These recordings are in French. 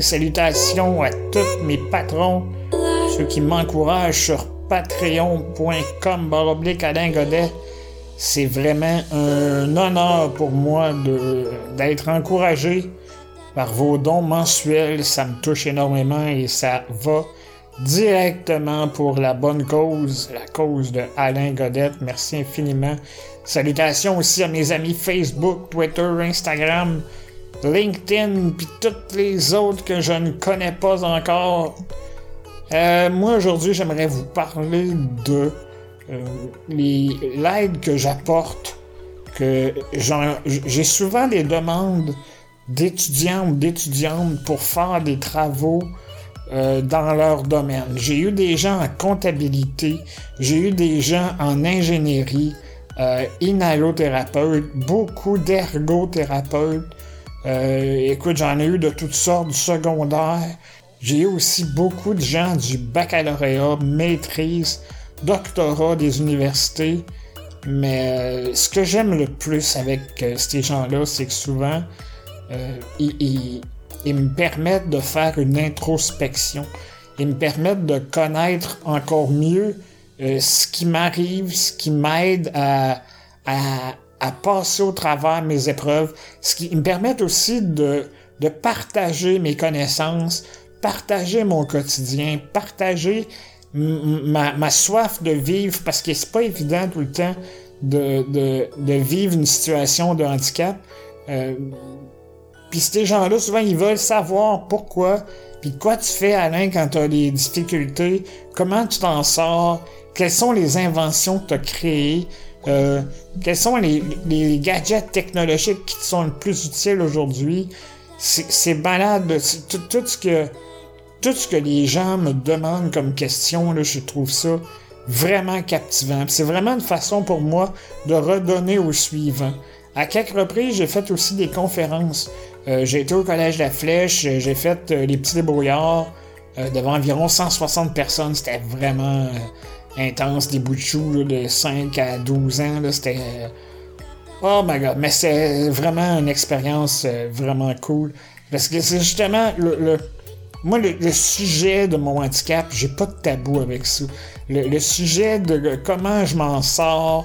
Salutations à tous mes patrons, ceux qui m'encouragent sur patreon.com Alain Godet. C'est vraiment un honneur pour moi d'être encouragé par vos dons mensuels. Ça me touche énormément et ça va directement pour la bonne cause, la cause de Alain Godette. Merci infiniment. Salutations aussi à mes amis Facebook, Twitter, Instagram, LinkedIn, puis toutes les autres que je ne connais pas encore. Euh, moi aujourd'hui, j'aimerais vous parler de euh, l'aide que j'apporte. Que j'ai souvent des demandes d'étudiants ou d'étudiantes pour faire des travaux euh, dans leur domaine. J'ai eu des gens en comptabilité, j'ai eu des gens en ingénierie, inhalothérapeutes, beaucoup d'ergothérapeutes. Euh, écoute, j'en ai eu de toutes sortes du secondaire. J'ai eu aussi beaucoup de gens du baccalauréat, maîtrise, doctorat des universités. Mais euh, ce que j'aime le plus avec ces gens-là, c'est que souvent, ils, ils me permettent de faire une introspection. Ils me permettent de connaître encore mieux euh, ce qui m'arrive, ce qui m'aide à, à, à, passer au travers mes épreuves, ce qui me permet aussi de, de partager mes connaissances, partager mon quotidien, partager ma, ma soif de vivre, parce que c'est pas évident tout le temps de, de, vivre une situation de handicap. Euh, puis ces gens-là, souvent, ils veulent savoir pourquoi, puis quoi tu fais, Alain, quand tu as des difficultés, comment tu t'en sors, quelles sont les inventions que tu as créées, euh, quels sont les, gadgets technologiques qui te sont le plus utiles aujourd'hui? C'est malade, tout, tout, ce que tout ce que les gens me demandent comme question, là, je trouve ça vraiment captivant. C'est vraiment une façon pour moi de redonner au suivant. À quelques reprises, j'ai fait aussi des conférences. Euh, j'ai été au Collège de la Flèche, euh, j'ai fait euh, les petits débrouillards devant environ 160 personnes. C'était vraiment intense, des bouts de chou de 5 à 12 ans. C'était. oh my god, mais c'est vraiment une expérience vraiment cool. Parce que c'est justement le, moi, le, sujet de mon handicap, j'ai pas de tabou avec ça. Le, sujet de comment je m'en sors,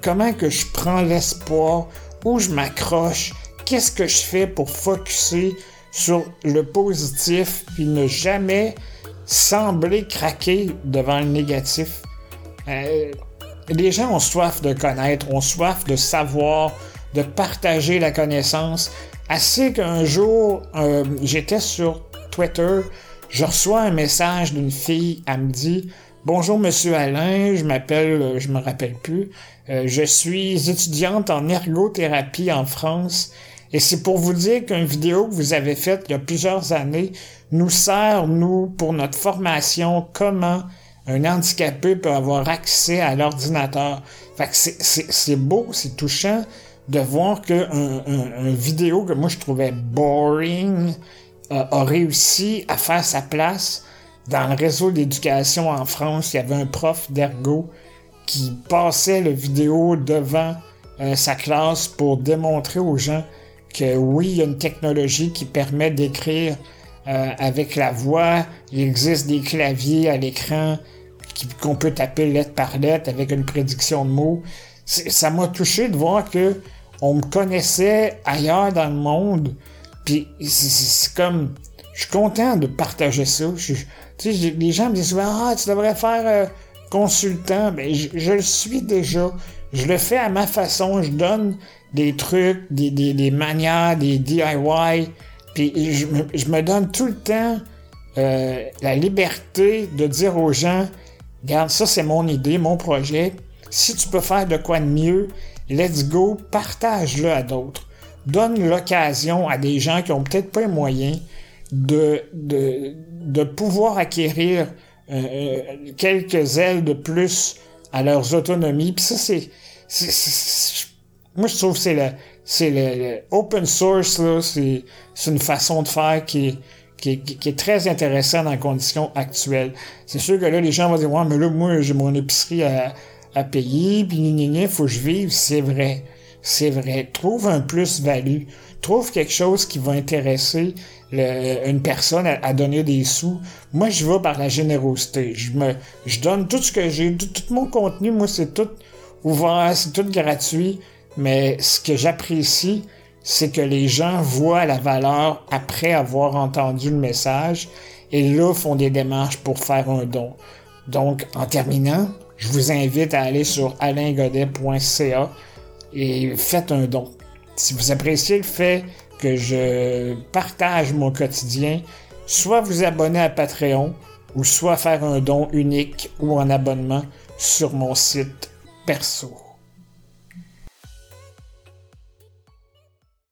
comment que je prends l'espoir, où je m'accroche, qu'est-ce que je fais pour focuser sur le positif puis ne jamais sembler craquer devant le négatif? Euh, les gens ont soif de connaître, ont soif de savoir, de partager la connaissance. Assez qu'un jour, euh, j'étais sur Twitter, je reçois un message d'une fille, elle me dit Bonjour Monsieur Alain, je m'appelle, euh, je me rappelle plus, je suis étudiante en ergothérapie en France et c'est pour vous dire qu'une vidéo que vous avez faite il y a plusieurs années nous sert, nous, pour notre formation, comment un handicapé peut avoir accès à l'ordinateur. Fait que c'est beau, c'est touchant de voir qu'un un, vidéo que moi je trouvais boring euh, a réussi à faire sa place dans le réseau d'éducation en France. Il y avait un prof d'ergo qui passait le vidéo devant euh, sa classe pour démontrer aux gens que oui, il y a une technologie qui permet d'écrire euh, avec la voix. Il existe des claviers à l'écran qu'on peut taper lettre par lettre avec une prédiction de mots. Ça m'a touché de voir que on me connaissait ailleurs dans le monde. Puis c'est comme, je suis content de partager ça. tu sais, les gens me disent souvent, ah, tu devrais faire euh, consultant. Mais ben, je, je, le suis déjà. Je le fais à ma façon. Je donne des trucs, des, des, des manières, des DIY. Puis je je me donne tout le temps euh, la liberté de dire aux gens, regarde, ça c'est mon idée, mon projet. Si tu peux faire de quoi de mieux, let's go, partage-le à d'autres. Donne l'occasion à des gens qui ont peut-être pas les moyens de, de, de pouvoir acquérir euh, euh quelques ailes de plus à leurs autonomies. Puis ça, c'est moi, je trouve que c'est le, c'est le, open source, là, c'est, c'est une façon de faire qui est, qui, qui, est très intéressante dans les conditions actuelles. C'est sûr que là, les gens vont dire, ouais, mais là, moi, j'ai mon épicerie à, à payer, puis il faut que je vive, c'est vrai. c'est vrai. Trouve un plus-value. Trouve quelque chose qui va intéresser une personne à, donner des sous. Moi, je vais par la générosité. Je me, je donne tout ce que j'ai, tout, mon contenu. Moi, c'est tout ouvert, c'est tout gratuit. Mais ce que j'apprécie, c'est que les gens voient la valeur après avoir entendu le message et là font des démarches pour faire un don. Donc, en terminant, je vous invite à aller sur alaingodet.ca et faites un don. Si vous appréciez le fait que je partage mon quotidien, soit vous abonner à Patreon ou soit faire un don unique ou un abonnement sur mon site perso.